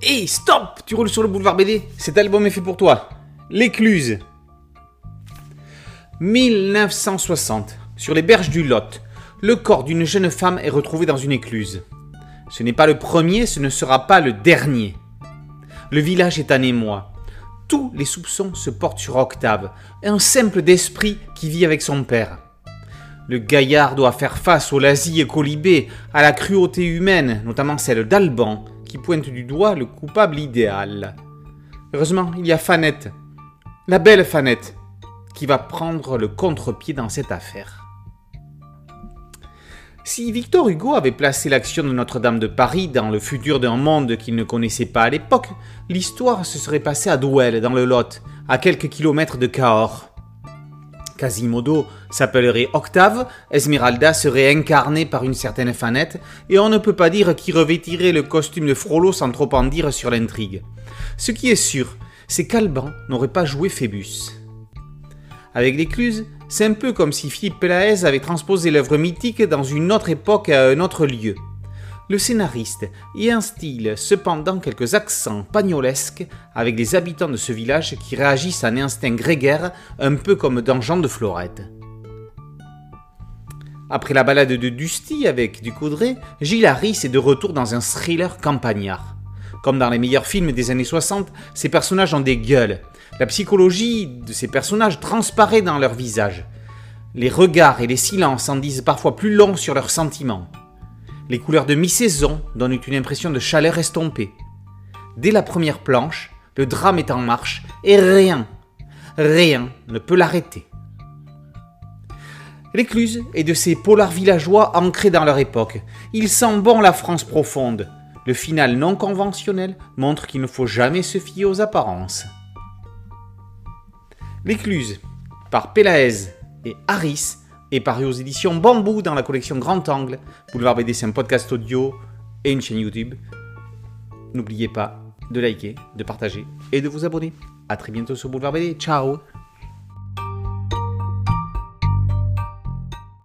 Hé, stop Tu roules sur le boulevard BD Cet album est fait pour toi. L'écluse. 1960. Sur les berges du Lot, le corps d'une jeune femme est retrouvé dans une écluse. Ce n'est pas le premier, ce ne sera pas le dernier. Le village est en émoi. Tous les soupçons se portent sur Octave, un simple d'esprit qui vit avec son père. Le gaillard doit faire face au lasie et colibé, à la cruauté humaine, notamment celle d'Alban, qui pointe du doigt le coupable idéal. Heureusement, il y a Fanette, la belle Fanette, qui va prendre le contre-pied dans cette affaire. Si Victor Hugo avait placé l'action de Notre-Dame de Paris dans le futur d'un monde qu'il ne connaissait pas à l'époque, l'histoire se serait passée à Douai, dans le Lot, à quelques kilomètres de Cahors. Quasimodo s'appellerait Octave, Esmeralda serait incarnée par une certaine Fanette, et on ne peut pas dire qui revêtirait le costume de Frollo sans trop en dire sur l'intrigue. Ce qui est sûr, c'est qu'Alban n'aurait pas joué Phébus. Avec l'écluse, c'est un peu comme si Philippe Pelaez avait transposé l'œuvre mythique dans une autre époque à un autre lieu. Le scénariste y instille cependant quelques accents pagnolesques avec les habitants de ce village qui réagissent à un instinct grégaire, un peu comme dans Jean de Florette. Après la balade de Dusty avec Ducoudray, Gilles Harris est de retour dans un thriller campagnard. Comme dans les meilleurs films des années 60, ces personnages ont des gueules. La psychologie de ces personnages transparaît dans leur visage. Les regards et les silences en disent parfois plus long sur leurs sentiments. Les couleurs de mi-saison donnent une impression de chaleur estompée. Dès la première planche, le drame est en marche et rien, rien ne peut l'arrêter. L'écluse est de ces polars villageois ancrés dans leur époque. Il sent bon la France profonde. Le final non conventionnel montre qu'il ne faut jamais se fier aux apparences. L'écluse, par Pelaez et Harris, est paru aux éditions Bambou dans la collection Grand Angle. Boulevard BD, c'est un podcast audio et une chaîne YouTube. N'oubliez pas de liker, de partager et de vous abonner. A très bientôt sur Boulevard BD. Ciao